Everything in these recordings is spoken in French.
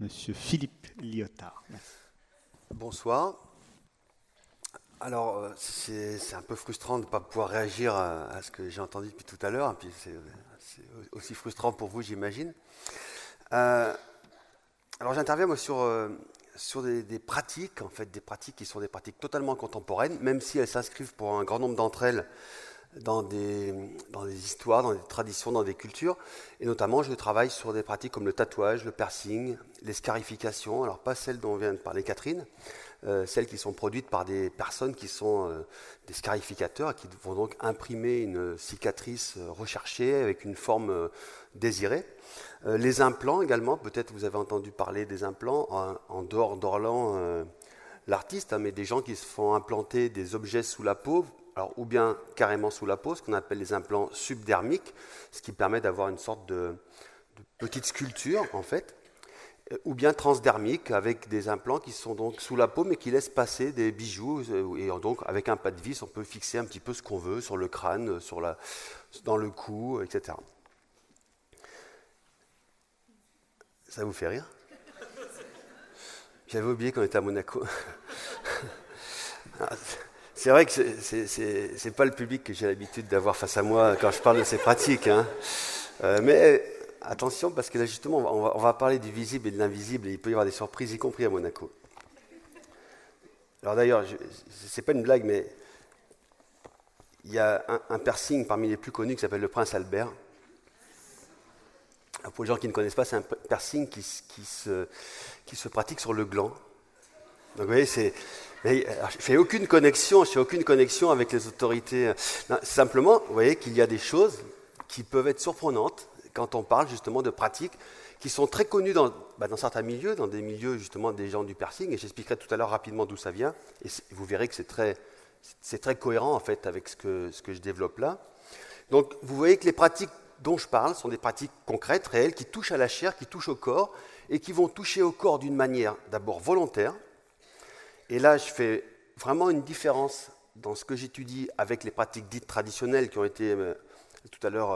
Monsieur Philippe Lyotard. Bonsoir. Alors, euh, c'est un peu frustrant de ne pas pouvoir réagir à, ce que j'ai entendu depuis tout à l'heure, c'est aussi frustrant pour vous, j'imagine. Euh, alors, j'interviens sur, euh, des, pratiques, en fait, des pratiques qui sont des pratiques totalement contemporaines, même si elles s'inscrivent pour un grand nombre d'entre elles dans des, histoires, dans des traditions, dans des cultures. Et notamment, je travaille sur des pratiques comme le tatouage, le piercing, les scarifications. Alors, pas celles dont vient de parler Catherine, euh, celles qui sont produites par des personnes qui sont euh, des scarificateurs, qui vont donc imprimer une cicatrice euh, recherchée avec une forme désirée. les implants également, peut-être vous avez entendu parler des implants en, en dehors d'Orlan, l'artiste, hein, mais des gens qui se font implanter des objets sous la peau ou bien carrément sous la peau, ce qu'on appelle les implants subdermiques, ce qui permet d'avoir une sorte de, petite sculpture en fait, euh, ou bien transdermique avec des implants qui sont donc sous la peau mais qui laissent passer des bijoux euh, et donc avec un pas de vis on peut fixer un petit peu ce qu'on veut sur le crâne, sur la, dans le cou, etc. Ça vous fait rire? J'avais oublié qu'on était à Monaco. C'est vrai que ce n'est pas le public que j'ai l'habitude d'avoir face à moi quand je parle de ces pratiques. Hein. Euh, mais attention, parce que là, justement, on va, parler du visible et de l'invisible, et il peut y avoir des surprises, y compris à Monaco. Alors d'ailleurs, ce n'est pas une blague, mais il y a un, piercing parmi les plus connus qui s'appelle le Prince Albert. pour les gens qui ne connaissent pas, c'est un piercing qui, se, qui se pratique sur le gland. Donc vous voyez, c'est euh, je fais aucune connexion, je fais aucune connexion avec les autorités. simplement, vous voyez qu'il y a des choses qui peuvent être surprenantes quand on parle justement de pratiques qui sont très connues dans, bah, certains milieux, dans des milieux justement des gens du piercing, et j'expliquerai tout à l'heure rapidement d'où ça vient, et vous verrez que c'est très, cohérent en fait avec ce que je développe là. Donc vous voyez que les pratiques dont je parle sont des pratiques concrètes, réelles, qui touchent à la chair, qui touchent au corps, et qui vont toucher au corps d'une manière d'abord volontaire, et là, je fais vraiment une différence dans ce que j'étudie avec les pratiques dites traditionnelles qui ont été euh, tout à l'heure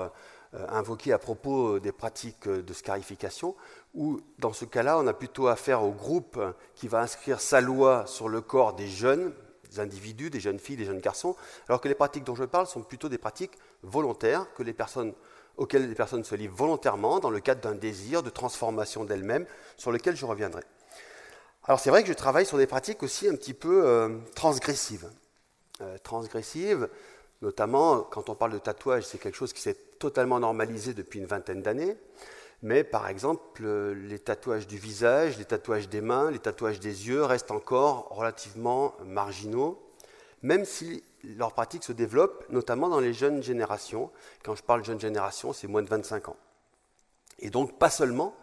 euh, invoquées à propos des pratiques de scarification, où dans ce cas-là, on a plutôt affaire au groupe qui va inscrire sa loi sur le corps des jeunes des individus, des jeunes filles, des jeunes garçons, alors que les pratiques dont je parle sont plutôt des pratiques volontaires auxquelles les personnes se livrent volontairement dans le cadre d'un désir de transformation d'elles-mêmes, sur lequel je reviendrai. Alors c'est vrai que je travaille sur des pratiques aussi un petit peu euh, transgressives. Euh, transgressives, notamment quand on parle de tatouage, c'est quelque chose qui s'est totalement normalisé depuis une vingtaine d'années. Mais par exemple, euh, les tatouages du visage, les tatouages des mains, les tatouages des yeux restent encore relativement marginaux, même si leur pratique se développe, notamment dans les jeunes générations. Quand je parle jeunes générations, c'est moins de 25 ans. Et donc pas seulement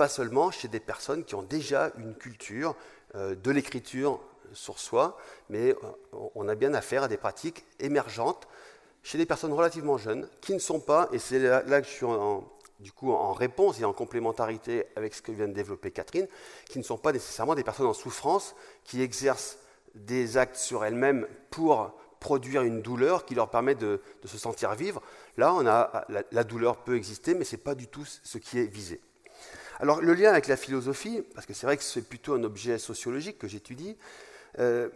pas seulement chez des personnes qui ont déjà une culture euh, de l'écriture sur soi, mais euh, on a bien affaire à des pratiques émergentes chez des personnes relativement jeunes qui ne sont pas, et c'est là, que je suis en, du coup en réponse et en complémentarité avec ce que vient de développer Catherine, qui ne sont pas nécessairement des personnes en souffrance qui exercent des actes sur elles-mêmes pour produire une douleur qui leur permet de, se sentir vivre. Là, on a, la, la douleur peut exister, mais ce n'est pas du tout ce qui est visé. Alors le lien avec la philosophie, parce que c'est vrai que c'est plutôt un objet sociologique que j'étudie, euh,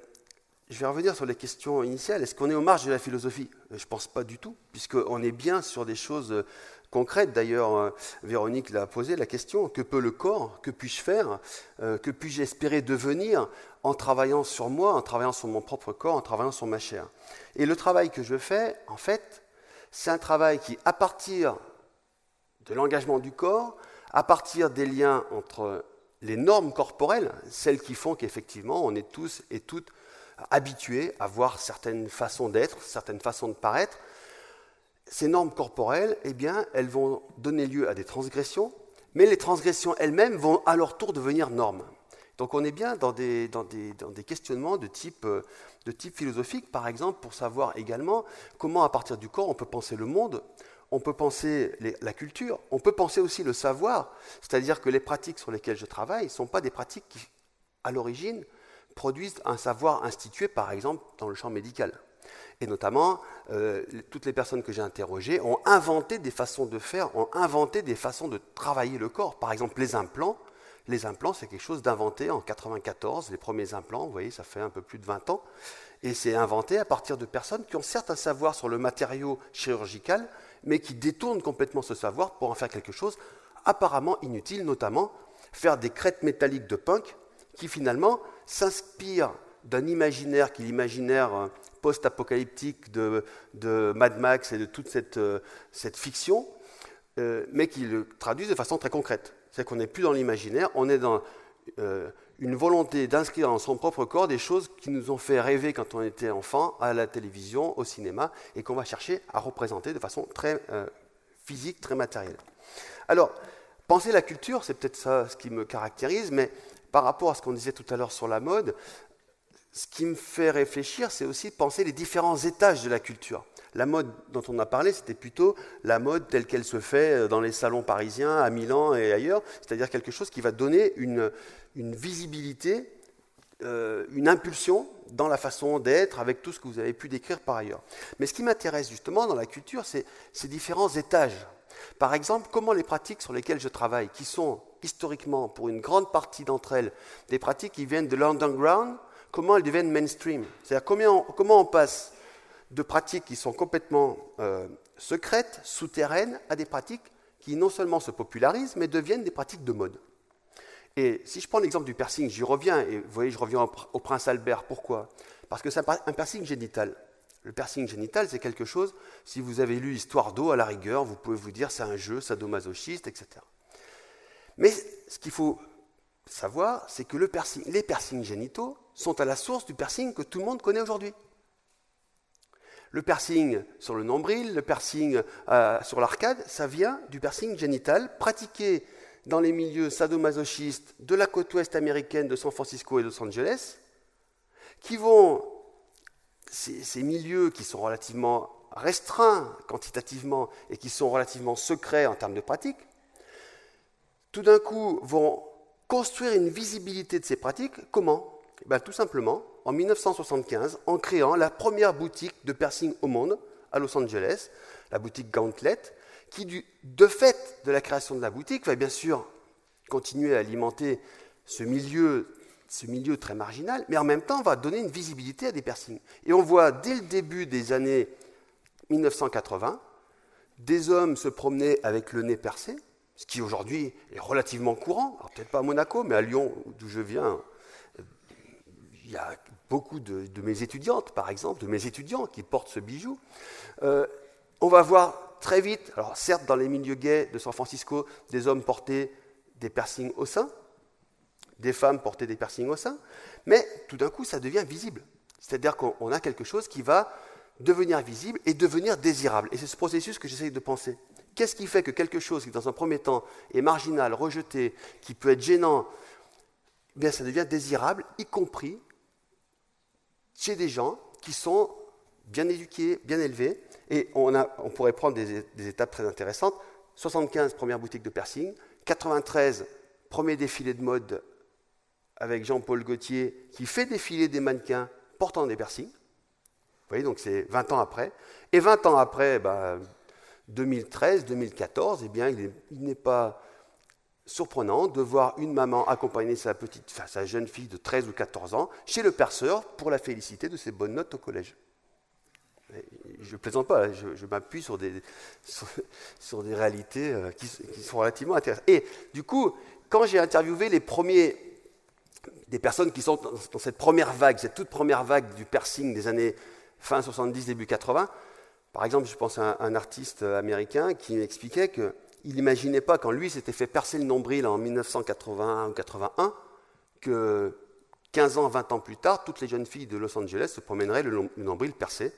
je vais revenir sur les questions initiales. Est-ce qu'on est aux marges de la philosophie? Je ne pense pas du tout, puisqu'on est bien sur des choses euh, concrètes. D'ailleurs, euh, Véronique l'a posé la question, que peut le corps? Que puis-je faire? Que puis-je espérer devenir en travaillant sur moi, en travaillant sur mon propre corps, en travaillant sur ma chair? Et le travail que je fais, en fait, c'est un travail qui, à partir de l'engagement du corps, à partir des liens entre les normes corporelles, celles qui font qu'effectivement on est tous et toutes habitués à voir certaines façons d'être, certaines façons de paraître, ces normes corporelles, eh bien, elles vont donner lieu à des transgressions, mais les transgressions elles-mêmes vont à leur tour devenir normes. Donc on est bien dans des, dans des, dans des questionnements de type, de type philosophique, par exemple, pour savoir également comment à partir du corps on peut penser le monde, on peut penser la culture, on peut penser aussi le savoir, c'est-à-dire que les pratiques sur lesquelles je travaille ne sont pas des pratiques qui, à l'origine, produisent un savoir institué, par exemple, dans le champ médical. Et notamment, euh, toutes les personnes que j'ai interrogées ont inventé des façons de faire, ont inventé des façons de travailler le corps. Par exemple, les implants, Les implants, c'est quelque chose d'inventé en 94. Les premiers implants, vous voyez, ça fait un peu plus de 20 ans. Et c'est inventé à partir de personnes qui ont certes un savoir sur le matériau chirurgical, mais qui détournent complètement ce savoir pour en faire quelque chose apparemment inutile, notamment faire des crêtes métalliques de punk qui finalement s'inspirent d'un imaginaire qui est l'imaginaire euh, post-apocalyptique de, Mad Max et de toute cette, euh, fiction, euh, mais qui le traduisent de façon très concrète. C'est qu'on n'est plus dans l'imaginaire, on est dans une volonté d'inscrire dans son propre corps des choses qui nous ont fait rêver quand on était enfant à la télévision, au cinéma, et qu'on va chercher à représenter de façon très physique, très matérielle. Alors, penser la culture, c'est peut-être ça ce qui me caractérise, mais par rapport à ce qu'on disait tout à l'heure sur la mode, ce qui me fait réfléchir, c'est aussi penser les différents étages de la culture. La mode dont on a parlé, c'était plutôt la mode telle qu'elle se fait euh, dans les salons parisiens, à Milan et ailleurs, c'est-à-dire quelque chose qui va donner une, visibilité, euh, une impulsion dans la façon d'être avec tout ce que vous avez pu décrire par ailleurs. Mais ce qui m'intéresse justement dans la culture, c'est ces différents étages. Par exemple, comment les pratiques sur lesquelles je travaille, qui sont historiquement, pour une grande partie d'entre elles, des pratiques qui viennent de l'underground, comment elles deviennent mainstream? C'est-à-dire comment, on passe de pratiques qui sont complètement euh, secrètes, souterraines, à des pratiques qui non seulement se popularisent, mais deviennent des pratiques de mode. Et si je prends l'exemple du piercing, j'y reviens, et vous voyez, je reviens au, prince Albert. Pourquoi? Parce que c'est un piercing génital. Le piercing génital, c'est quelque chose, si vous avez lu Histoire d'eau, à la rigueur, vous pouvez vous dire c'est un jeu sadomasochiste, etc. Mais ce qu'il faut savoir, c'est que le les piercings génitaux sont à la source du piercing que tout le monde connaît aujourd'hui. Le piercing sur le nombril, le piercing euh, sur l'arcade, ça vient du piercing génital pratiqué dans les milieux sadomasochistes de la côte ouest américaine de San Francisco et Los Angeles, qui vont, ces, ces milieux qui sont relativement restreints quantitativement et qui sont relativement secrets en termes de pratique, tout d'un coup vont construire une visibilité de ces pratiques. Comment? Eh ben, Tout simplement en 1975 en créant la première boutique de piercing au monde à Los Angeles, la boutique Gauntlet, qui, de fait de la création de la boutique, va bien sûr continuer à alimenter ce milieu, très marginal, mais en même temps va donner une visibilité à des piercings. Et on voit dès le début des années 1980, des hommes se promener avec le nez percé, ce qui aujourd'hui est relativement courant, peut-être pas à Monaco, mais à Lyon, d'où je viens, il y a beaucoup de, mes étudiantes, par exemple, de mes étudiants qui portent ce bijou. Euh, on va voir très vite, alors certes dans les milieux gays de San Francisco, des hommes porter des piercings au sein, des femmes porter des piercings au sein, mais tout d'un coup ça devient visible. C'est-à-dire qu'on a quelque chose qui va devenir visible et devenir désirable. Et c'est ce processus que j'essaye de penser. Qu'est-ce qui fait que quelque chose qui, dans un premier temps, est marginal, rejeté, qui peut être gênant, eh bien, ça devient désirable, y compris chez des gens qui sont bien éduqués, bien élevés. Et on, pourrait prendre des, étapes très intéressantes. 75, première boutique de piercing. 93, premier défilé de mode avec Jean-Paul Gaultier, qui fait défiler des mannequins portant des piercings. Vous voyez, donc c'est 20 ans après. Et 20 ans après, bah, 2013, 2014, eh bien, il n'est pas surprenant de voir une maman accompagner sa, petite, sa jeune fille de 13 ou 14 ans chez le perceur pour la féliciter de ses bonnes notes au collège. Je ne plaisante pas, je, m'appuie sur des, sur, des réalités euh, qui, sont relativement intéressantes. Et du coup, quand j'ai interviewé les premiers, des personnes qui sont dans cette première vague, cette toute première vague du piercing des années fin 70, début 80, par exemple, je pense à un, artiste américain qui m'expliquait qu'il n'imaginait pas, quand lui s'était fait percer le nombril en 1981 ou 81, que 15 ans, 20 ans plus tard, toutes les jeunes filles de Los Angeles se promèneraient le, nombril percé,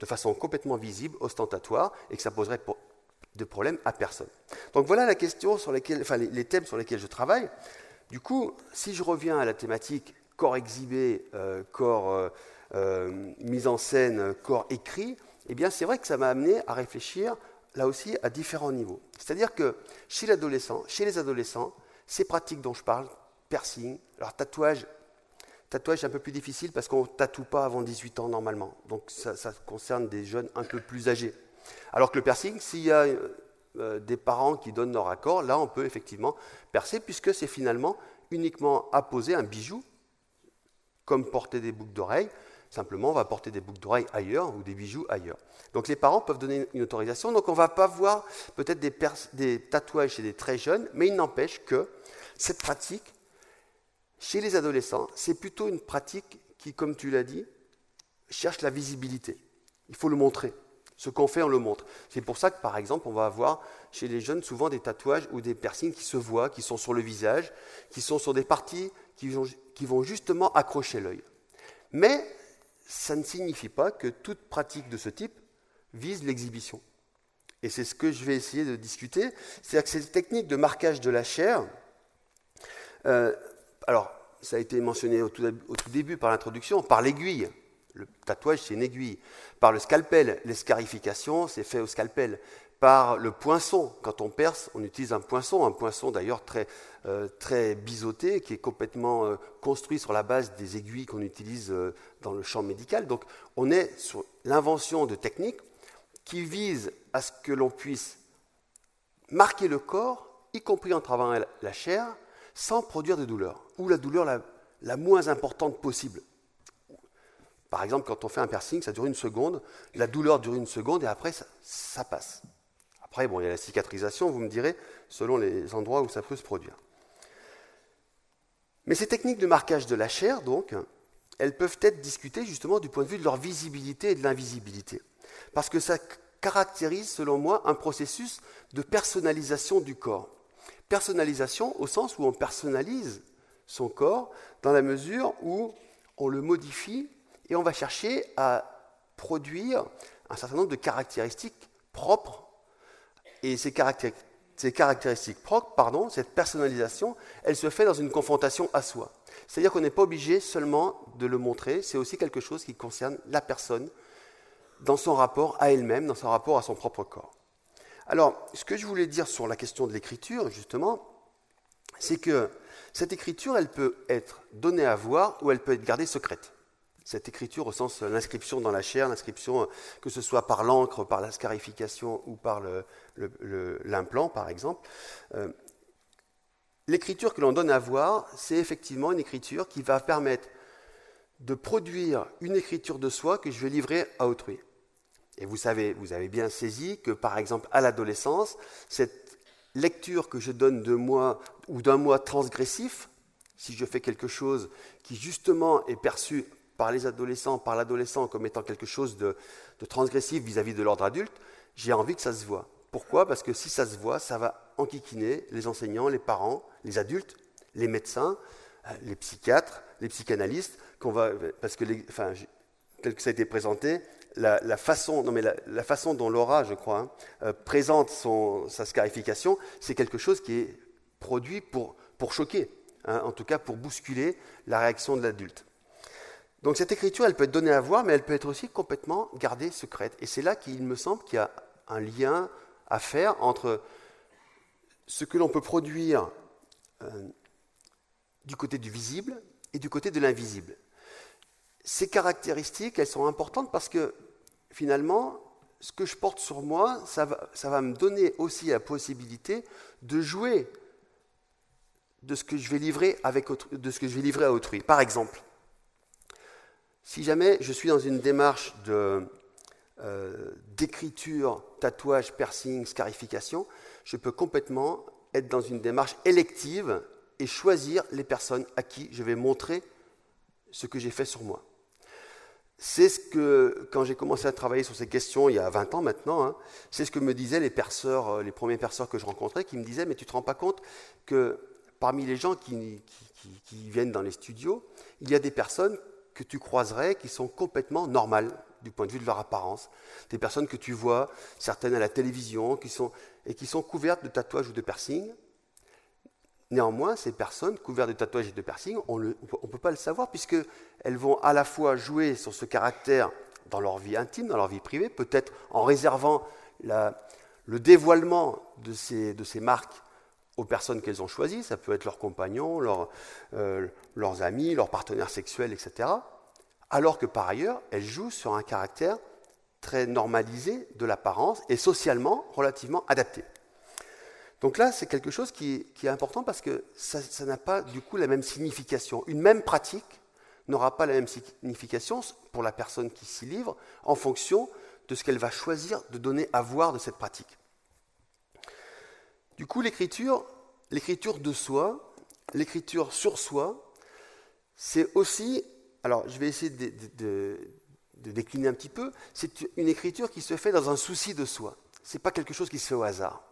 de façon complètement visible, ostentatoire, et que ça poserait de problème à personne. Donc voilà la question sur les, thèmes sur lesquels je travaille. Du coup, si je reviens à la thématique corps exhibé, euh, corps euh, euh, mise en scène, corps écrit, eh bien c'est vrai que ça m'a amené à réfléchir là aussi à différents niveaux. C'est-à-dire que chez l'adolescent, chez les adolescents, ces pratiques dont je parle, piercing, alors tatouage, tatouage un peu plus difficile parce qu'on ne tatoue pas avant 18 ans normalement. Donc ça, concerne des jeunes un peu plus âgés. Alors que le piercing, s'il y a euh, des parents qui donnent leur accord, là on peut effectivement percer, puisque c'est finalement uniquement apposer un bijou, comme porter des boucles d'oreilles. Simplement, on va porter des boucles d'oreilles ailleurs ou des bijoux ailleurs. Donc les parents peuvent donner une autorisation. Donc on ne va pas voir peut-être des, tatouages chez des très jeunes, mais il n'empêche que cette pratique, chez les adolescents, c'est plutôt une pratique qui, comme tu l'as dit, cherche la visibilité. Il faut le montrer. Ce qu'on fait, on le montre. C'est pour ça que, par exemple, on va avoir chez les jeunes souvent des tatouages ou des piercings qui se voient, qui sont sur le visage, qui sont sur des parties qui vont justement accrocher l'œil. Mais ça ne signifie pas que toute pratique de ce type vise l'exhibition. Et c'est ce que je vais essayer de discuter. C'est-à-dire que cette technique de marquage de la chair, euh, alors, ça a été mentionné au tout, au tout début par l'introduction, par l'aiguille. Le tatouage, c'est une aiguille. Par le scalpel, l'escarification, c'est fait au scalpel. Par le poinçon, quand on perce, on utilise un poinçon, un poinçon d'ailleurs très, euh, biseauté, qui est complètement euh, construit sur la base des aiguilles qu'on utilise euh, dans le champ médical. Donc on est sur l'invention de techniques qui visent à ce que l'on puisse marquer le corps, y compris en travaillant la chair, sans produire de douleur, ou la douleur la moins importante possible. Par exemple, quand on fait un piercing, ça dure une seconde, la douleur dure une seconde et après, ça, passe. Après, bon, il y a la cicatrisation, vous me direz, selon les endroits où ça peut se produire. Mais ces techniques de marquage de la chair, donc, elles peuvent être discutées justement du point de vue de leur visibilité et de l'invisibilité. Parce que ça caractérise, selon moi, un processus de personnalisation du corps. Personnalisation au sens où on personnalise son corps dans la mesure où on le modifie et on va chercher à produire un certain nombre de caractéristiques propres. Et ces, caractéristiques propres, pardon, cette personnalisation, elle se fait dans une confrontation à soi. C'est-à-dire qu'on n'est pas obligé seulement de le montrer, c'est aussi quelque chose qui concerne la personne dans son rapport à elle-même, dans son rapport à son propre corps. Alors, ce que je voulais dire sur la question de l'écriture, justement, c'est que cette écriture, elle peut être donnée à voir ou elle peut être gardée secrète cette écriture au sens l'inscription dans la chair, l'inscription que ce soit par l'encre, par la scarification ou par l'implant par exemple. Euh, l'écriture que l'on donne à voir, c'est effectivement une écriture qui va permettre de produire une écriture de soi que je vais livrer à autrui. Et vous savez, vous avez bien saisi que par exemple à l'adolescence, cette lecture que je donne de moi ou d'un moi transgressif, si je fais quelque chose qui justement est perçu par les adolescents, par l'adolescent comme étant quelque chose de, transgressif vis-à-vis de l'ordre adulte, j'ai envie que ça se voit. Pourquoi? Parce que si ça se voit, ça va enquiquiner les enseignants, les parents, les adultes, les médecins, euh, les psychiatres, les psychanalystes, qu'on va, parce que, tel que ça a été présenté, la, façon, non mais la, façon dont Laura, je crois, hein, euh, présente sa scarification, c'est quelque chose qui est produit pour, pour choquer, hein, en tout cas pour bousculer la réaction de l'adulte. Donc cette écriture, elle peut être donnée à voir, mais elle peut être aussi complètement gardée secrète. Et c'est là qu'il me semble qu'il y a un lien à faire entre ce que l'on peut produire euh, du côté du visible et du côté de l'invisible. Ces caractéristiques, elles sont importantes parce que finalement, ce que je porte sur moi, ça va, me donner aussi la possibilité de jouer de ce que je vais livrer, avec de ce que je vais livrer à autrui. Par exemple, si jamais je suis dans une démarche euh, d'écriture, tatouage, piercing, scarification, je peux complètement être dans une démarche élective et choisir les personnes à qui je vais montrer ce que j'ai fait sur moi. C'est ce que, quand j'ai commencé à travailler sur ces questions il y a 20 ans maintenant, hein, c'est ce que me disaient les perceurs, euh, les premiers perceurs que je rencontrais, qui me disaient, mais tu ne te rends pas compte que parmi les gens qui, qui viennent dans les studios, il y a des personnes que tu croiserais qui sont complètement normales du point de vue de leur apparence. Des personnes que tu vois, certaines à la télévision, qui sont, et qui sont couvertes de tatouages ou de piercings. Néanmoins, ces personnes couvertes de tatouages et de piercings, on ne peut pas le savoir puisqu'elles vont à la fois jouer sur ce caractère dans leur vie intime, dans leur vie privée, peut-être en réservant le dévoilement de ces, de ces marques aux personnes qu'elles ont choisies, ça peut être leurs compagnons, euh, leurs amis, leurs partenaires sexuels, etc. Alors que par ailleurs, elles jouent sur un caractère très normalisé de l'apparence et socialement relativement adapté. Donc là, c'est quelque chose qui, est important parce que ça n'a pas du coup la même signification. Une même pratique n'aura pas la même signification pour la personne qui s'y livre en fonction de ce qu'elle va choisir de donner à voir de cette pratique. Du coup, l'écriture, l'écriture de soi, l'écriture sur soi, c'est aussi, alors je vais essayer de, décliner un petit peu, c'est une écriture qui se fait dans un souci de soi. Ce n'est pas quelque chose qui se fait au hasard.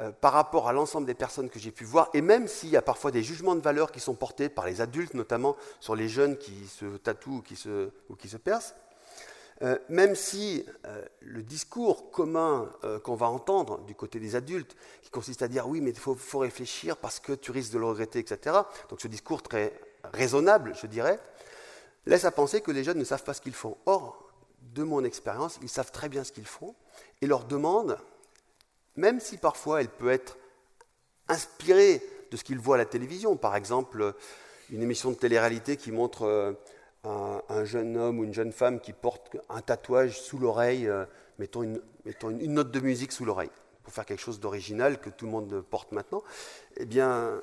Euh, par rapport à l'ensemble des personnes que j'ai pu voir, et même s'il y a parfois des jugements de valeur qui sont portés par les adultes, notamment sur les jeunes qui se tatouent ou qui se, ou qui se percent, euh, même si euh, le discours commun qu'on va entendre du côté des adultes, qui consiste à dire oui, mais il faut, réfléchir parce que tu risques de le regretter, etc., donc ce discours très raisonnable, je dirais, laisse à penser que les jeunes ne savent pas ce qu'ils font. Or, de mon expérience, ils savent très bien ce qu'ils font, et leur demande, même si parfois elle peut être inspirée de ce qu'il voit à la télévision. Par exemple, une émission de télé-réalité qui montre un, jeune homme ou une jeune femme qui porte un tatouage sous l'oreille, euh, mettons, une, note de musique sous l'oreille, pour faire quelque chose d'original que tout le monde porte maintenant, eh bien,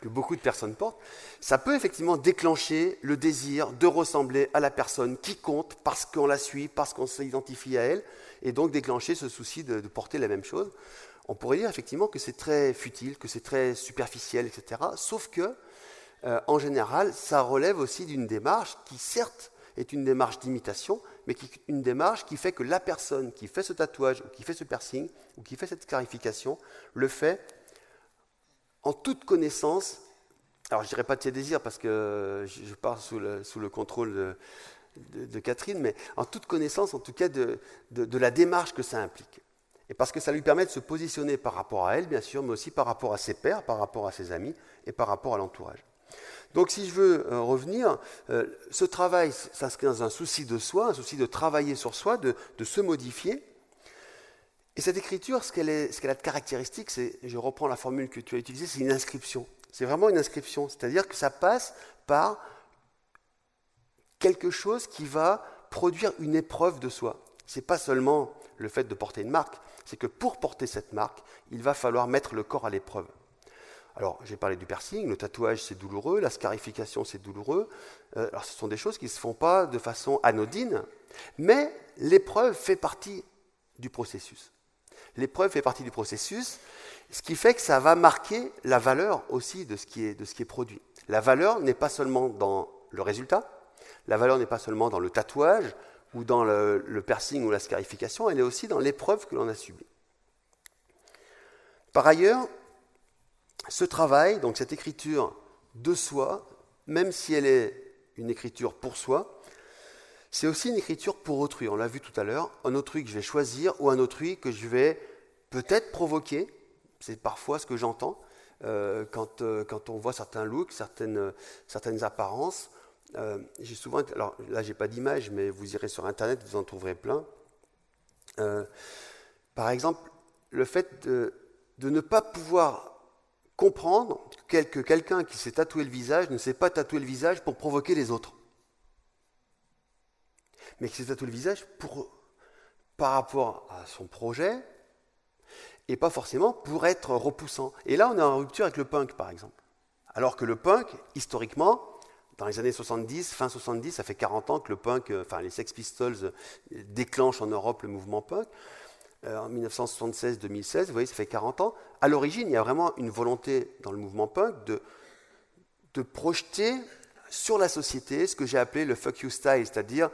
que beaucoup de personnes portent, ça peut effectivement déclencher le désir de ressembler à la personne qui compte parce qu'on la suit, parce qu'on s'identifie à elle, et donc déclencher ce souci de, porter la même chose. On pourrait dire effectivement que c'est très futile, que c'est très superficiel, etc. Sauf que, euh, en général, ça relève aussi d'une démarche qui, certes, est une démarche d'imitation, mais qui, une démarche qui fait que la personne qui fait ce tatouage, ou qui fait ce piercing, ou qui fait cette clarification, le fait en toute connaissance, alors je ne dirais pas de ses désirs parce que je parle sous le, contrôle de, Catherine, mais en toute connaissance en tout cas de, la démarche que ça implique. Et parce que ça lui permet de se positionner par rapport à elle, bien sûr, mais aussi par rapport à ses pairs, par rapport à ses amis et par rapport à l'entourage. Donc si je veux euh, revenir, euh, ce travail s'inscrit dans un souci de soi, un souci de travailler sur soi, de, se modifier, et cette écriture, ce qu'elle a de caractéristique, c'est, je reprends la formule que tu as utilisée, c'est une inscription. C'est vraiment une inscription, c'est-à-dire que ça passe par quelque chose qui va produire une épreuve de soi. Ce n'est pas seulement le fait de porter une marque, c'est que pour porter cette marque, il va falloir mettre le corps à l'épreuve. Alors, j'ai parlé du piercing, le tatouage c'est douloureux, la scarification c'est douloureux. Euh, alors, ce sont des choses qui ne se font pas de façon anodine, mais l'épreuve fait partie du processus. L'épreuve fait partie du processus, ce qui fait que ça va marquer la valeur aussi de ce qui est, de ce qui est produit. La valeur n'est pas seulement dans le résultat, la valeur n'est pas seulement dans le tatouage ou dans le, piercing ou la scarification, elle est aussi dans l'épreuve que l'on a subie. Par ailleurs, ce travail, donc cette écriture de soi, même si elle est une écriture pour soi, c'est aussi une écriture pour autrui. On l'a vu tout à l'heure, un autrui que je vais choisir ou un autrui que je vais peut-être provoquer. C'est parfois ce que j'entends euh, quand, euh, quand, on voit certains looks, certaines, certaines apparences. Euh, j'ai souvent, alors là, j'ai pas d'image, mais vous irez sur Internet, vous en trouverez plein. par exemple, le fait de, de ne pas pouvoir comprendre que quelqu'un qui s'est tatoué le visage ne s'est pas tatoué le visage pour provoquer les autres mais qui s'est tatoué le visage par rapport à son projet et pas forcément pour être repoussant. Et là, on est en rupture avec le punk, par exemple. Alors que le punk, historiquement, dans les années 70, fin 70, ça fait 40 ans que le punk, euh, enfin les Sex Pistols euh, déclenchent en Europe le mouvement punk. Euh, en 1976-2016, vous voyez, ça fait 40 ans. À l'origine, il y a vraiment une volonté dans le mouvement punk de, de projeter sur la société ce que j'ai appelé le fuck you style, c'est-à-dire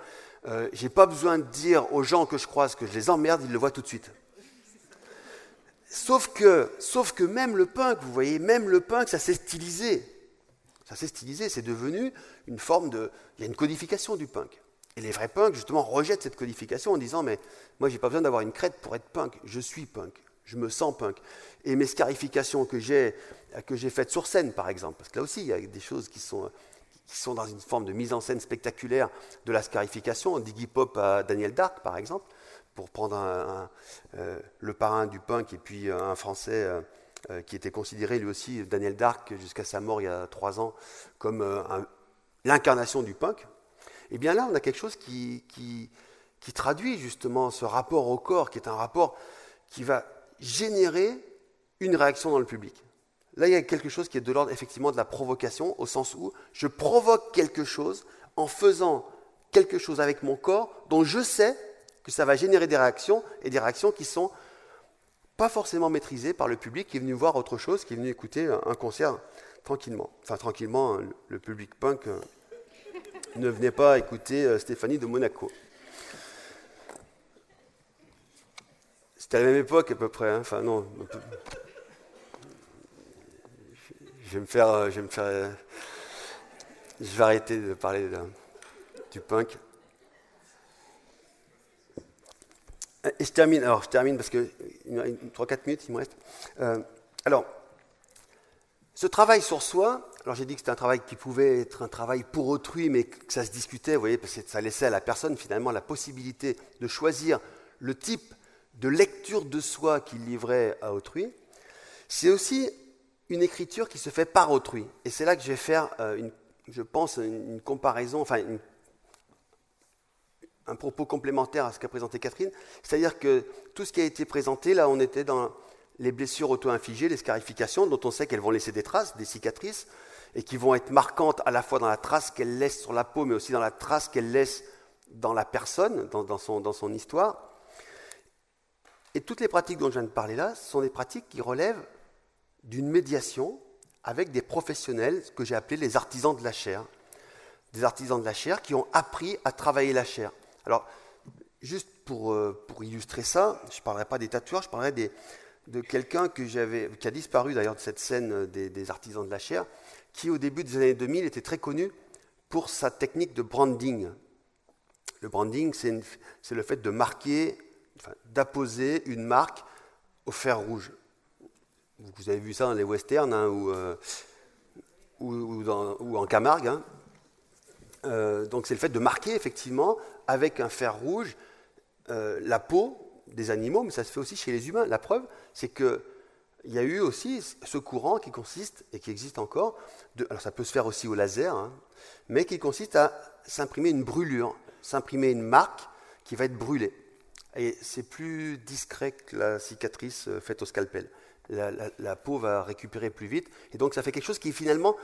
euh, j'ai pas besoin de dire aux gens que je croise que je les emmerde, ils le voient tout de suite. Sauf que, sauf que même le punk, vous voyez, même le punk, ça s'est stylisé. Ça s'est stylisé, c'est devenu une forme de... Il y a une codification du punk. Et les vrais punks, justement, rejettent cette codification en disant, mais moi, j'ai pas besoin d'avoir une crête pour être punk. Je suis punk. Je me sens punk. Et mes scarifications que j'ai, que j'ai faites sur scène, par exemple, parce que là aussi, il y a des choses qui sont qui sont dans une forme de mise en scène spectaculaire de la scarification, d'Iggy Pop à Daniel Dark par exemple, pour prendre euh, le parrain du punk et puis un Français euh, euh, qui était considéré lui aussi, Daniel Dark, jusqu'à sa mort il y a trois ans, comme l'incarnation du punk. Et eh bien là, on a quelque chose qui, traduit justement ce rapport au corps, qui est un rapport qui va générer une réaction dans le public. Là, il y a quelque chose qui est de l'ordre effectivement de la provocation, au sens où je provoque quelque chose en faisant quelque chose avec mon corps dont je sais que ça va générer des réactions, et des réactions qui sont pas forcément maîtrisées par le public qui est venu voir autre chose, qui est venu écouter un concert tranquillement. Enfin, tranquillement, le public punk euh, ne venait pas écouter euh, Stéphanie de Monaco. C'était à la même époque à peu près. Hein. Enfin, non. Je vais me faire. Euh, euh, je vais arrêter de parler du punk. Et je termine, alors je termine parce que 3-4 minutes il me reste. Alors, ce travail sur soi, alors j'ai dit que c'était un travail qui pouvait être un travail pour autrui, mais que ça se discutait, vous voyez, parce que ça laissait à la personne finalement la possibilité de choisir le type de lecture de soi qu'il livrait à autrui, c'est aussi une écriture qui se fait par autrui. Et c'est là que je vais faire, euh, je pense, une, comparaison, enfin un propos complémentaire à ce qu'a présenté Catherine. C'est-à-dire que tout ce qui a été présenté, là, on était dans les blessures auto-infligées, les scarifications, dont on sait qu'elles vont laisser des traces, des cicatrices, et qui vont être marquantes à la fois dans la trace qu'elles laissent sur la peau, mais aussi dans la trace qu'elles laissent dans la personne, dans, son, histoire. Et toutes les pratiques dont je viens de parler là, ce sont des pratiques qui relèvent d'une médiation avec des professionnels, ce que j'ai appelé les artisans de la chair. Des artisans de la chair qui ont appris à travailler la chair. Alors, juste pour, euh, pour illustrer ça, je ne parlerai pas des tatoueurs, je parlerai de quelqu'un qui a disparu d'ailleurs de cette scène des, des, artisans de la chair, qui au début des années 2000 était très connu pour sa technique de branding. Le branding, c'est le fait de marquer d'apposer une marque au fer rouge. Vous avez vu ça dans les westerns hein, euh, ou, en Camargue. Hein. Euh, donc c'est le fait de marquer effectivement avec un fer rouge euh, la peau des animaux, mais ça se fait aussi chez les humains. La preuve, c'est qu'il y a eu aussi ce courant qui consiste, et qui existe encore, alors ça peut se faire aussi au laser, hein, mais qui consiste à s'imprimer une brûlure, s'imprimer une marque qui va être brûlée. Et c'est plus discret que la cicatrice euh, faite au scalpel. La, peau va récupérer plus vite. Et donc ça fait quelque chose qui finalement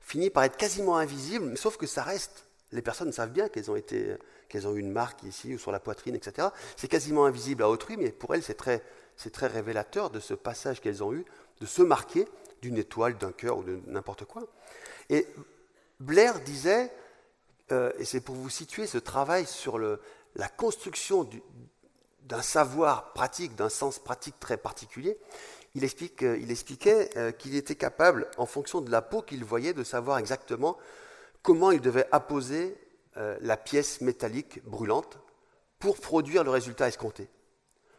finit par être quasiment invisible, sauf que ça reste. Les personnes savent bien qu'elles ont, qu'elles ont eu une marque ici ou sur la poitrine, etc. C'est quasiment invisible à autrui, mais pour elles, c'est très, c'est très révélateur de ce passage qu'elles ont eu, de se marquer d'une étoile, d'un cœur ou de n'importe quoi. Et Blair disait, euh, et c'est pour vous situer ce travail sur la construction du, d'un savoir pratique, d'un sens pratique très particulier, il, euh, expliquait euh, qu'il était capable, en fonction de la peau qu'il voyait, de savoir exactement comment il devait apposer la pièce métallique brûlante pour produire le résultat escompté.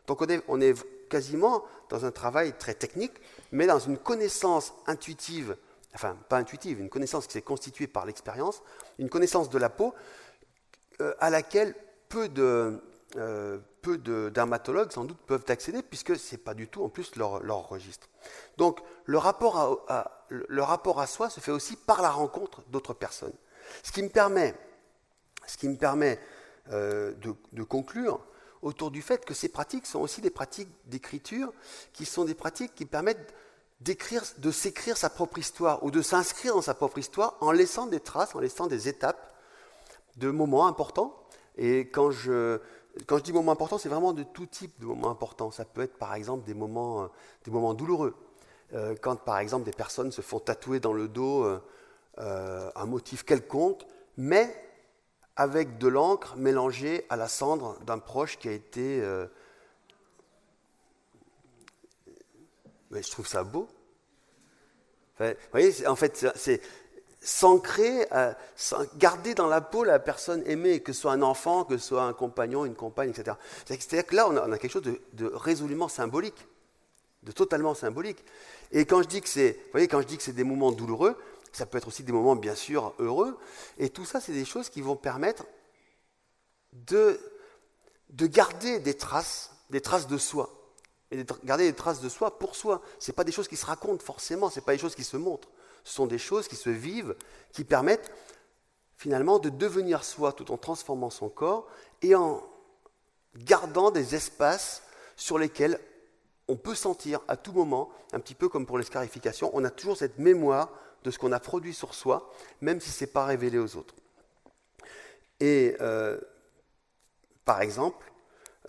Donc on est quasiment dans un travail très technique, mais dans une connaissance intuitive, enfin pas intuitive, une connaissance qui s'est constituée par l'expérience, une connaissance de la peau à laquelle peu de, euh, peu de dermatologues sans doute peuvent accéder puisque ce n'est pas du tout en plus leur, registre. Donc le rapport à, le rapport à soi se fait aussi par la rencontre d'autres personnes. Ce qui me permet, ce qui me permet euh, de, conclure autour du fait que ces pratiques sont aussi des pratiques d'écriture qui sont des pratiques qui permettent d'écrire, de s'écrire sa propre histoire ou de s'inscrire dans sa propre histoire en laissant des traces, en laissant des étapes de moments importants. Et quand je, quand je dis moments importants, c'est vraiment de tout type de moments importants. Ça peut être par exemple des moments, euh, des moments douloureux. Euh, quand par exemple des personnes se font tatouer dans le dos euh, un motif quelconque, mais avec de l'encre mélangée à la cendre d'un proche qui a été... Mais je trouve ça beau. vous voyez, en fait, c'est s'ancrer, euh, garder dans la peau la personne aimée, que ce soit un enfant, que ce soit un compagnon, une compagne, etc. C'est-à-dire que là, on a, quelque chose de, résolument symbolique, de totalement symbolique. Et quand je dis que c'est, quand je dis que c'est des moments douloureux, ça peut être aussi des moments bien sûr heureux. Et tout ça, c'est des choses qui vont permettre de, de garder des traces, des traces de soi. Et de garder des traces de soi pour soi. Ce pas des choses qui se racontent forcément, ce pas des choses qui se montrent. Ce sont des choses qui se vivent, qui permettent finalement de devenir soi tout en transformant son corps et en gardant des espaces sur lesquels on peut sentir à tout moment, un petit peu comme pour l'escarification, on a toujours cette mémoire de ce qu'on a produit sur soi, même si ce n'est pas révélé aux autres. Et euh, par exemple,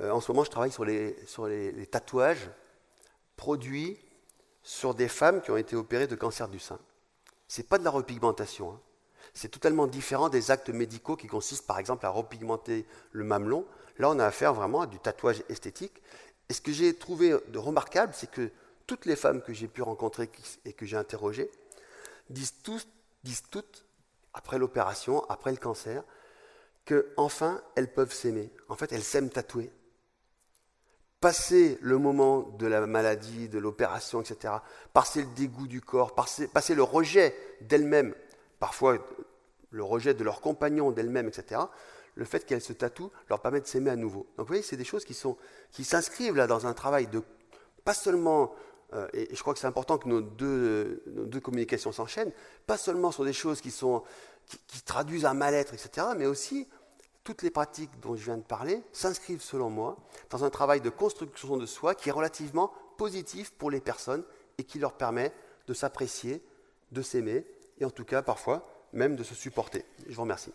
euh, en ce moment, je travaille sur les, sur les, tatouages produits sur des femmes qui ont été opérées de cancer du sein. Ce n'est pas de la repigmentation. Hein. C'est totalement différent des actes médicaux qui consistent par exemple à repigmenter le mamelon. Là, on a affaire vraiment à du tatouage esthétique. Et ce que j'ai trouvé de remarquable, c'est que toutes les femmes que j'ai pu rencontrer et que j'ai interrogées disent, disent toutes, après l'opération, après le cancer, que enfin elles peuvent s'aimer. En fait, elles s'aiment tatouer. Passer le moment de la maladie, de l'opération, etc., passer le dégoût du corps, passer, le rejet d'elles-mêmes, parfois le rejet de leurs compagnons, d'elles-mêmes, etc., le fait qu'elles se tatouent leur permet de s'aimer à nouveau. Donc vous voyez, c'est des choses qui, sont, qui s'inscrivent là dans un travail de pas seulement, et, je crois que c'est important que nos deux, nos deux communications s'enchaînent, pas seulement sur des choses qui, sont, qui, traduisent un mal-être, etc., mais aussi toutes les pratiques dont je viens de parler s'inscrivent, selon moi, dans un travail de construction de soi qui est relativement positif pour les personnes et qui leur permet de s'apprécier, de s'aimer, et en tout cas, parfois, même de se supporter. Je vous remercie.